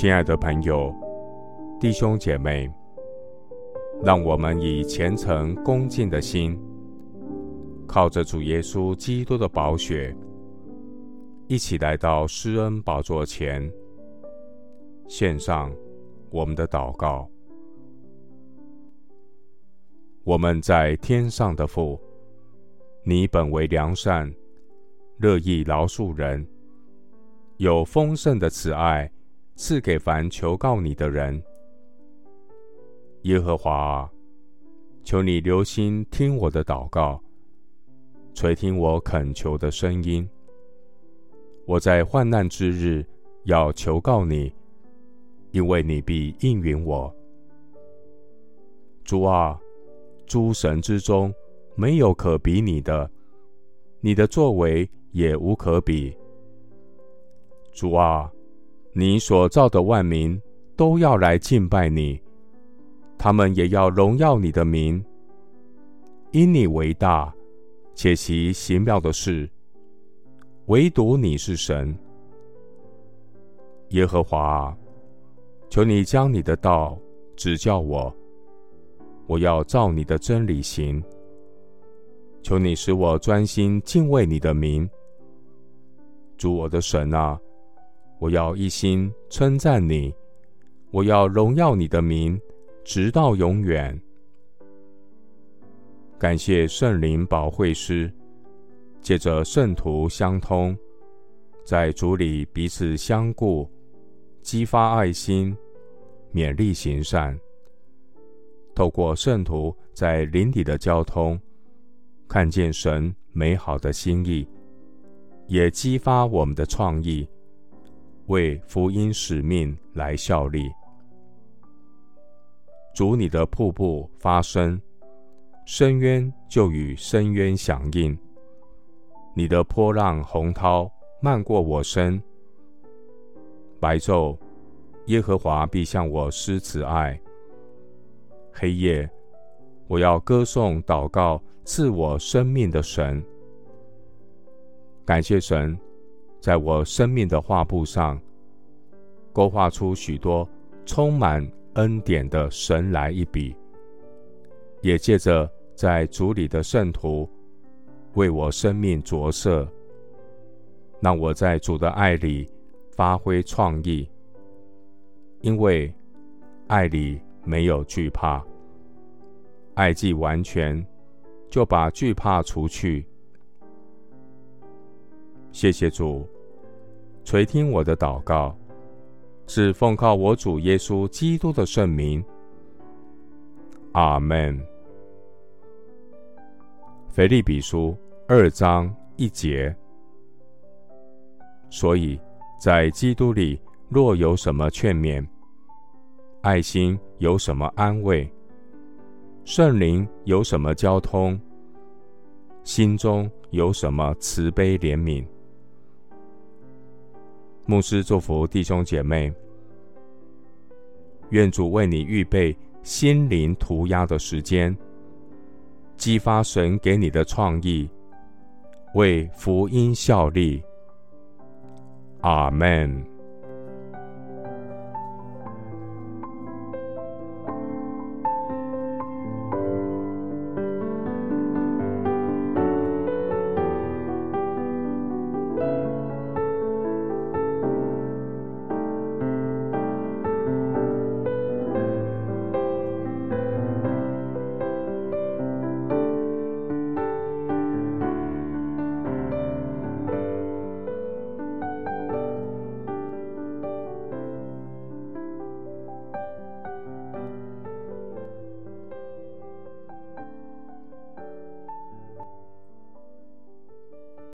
亲爱的朋友、弟兄姐妹，让我们以虔诚恭敬的心，靠着主耶稣基督的宝血，一起来到施恩宝座前，献上我们的祷告。我们在天上的父，你本为良善，乐意饶恕人，有丰盛的慈爱。赐给凡求告你的人，耶和华，求你留心听我的祷告，垂听我恳求的声音。我在患难之日要求告你，因为你必应允我。主啊，诸神之中没有可比你的，你的作为也无可比。主啊。你所造的万民都要来敬拜你，他们也要荣耀你的名，因你为大，且其奇妙的事，唯独你是神，耶和华，求你将你的道指教我，我要照你的真理行。求你使我专心敬畏你的名，主我的神啊。我要一心称赞你，我要荣耀你的名，直到永远。感谢圣灵保惠师，借着圣徒相通，在主里彼此相顾，激发爱心，勉励行善。透过圣徒在灵里的交通，看见神美好的心意，也激发我们的创意。为福音使命来效力，主你的瀑布发声，深渊就与深渊响应。你的波浪洪涛漫过我身，白昼，耶和华必向我施慈爱；黑夜，我要歌颂祷告赐我生命的神。感谢神。在我生命的画布上，勾画出许多充满恩典的神来一笔，也借着在主里的圣徒为我生命着色，让我在主的爱里发挥创意，因为爱里没有惧怕，爱既完全，就把惧怕除去。谢谢主，垂听我的祷告，是奉靠我主耶稣基督的圣名。阿门。腓立比书二章一节。所以，在基督里，若有什么劝勉，爱心有什么安慰，圣灵有什么交通，心中有什么慈悲怜悯。牧师祝福弟兄姐妹，愿主为你预备心灵涂鸦的时间，激发神给你的创意，为福音效力。阿门。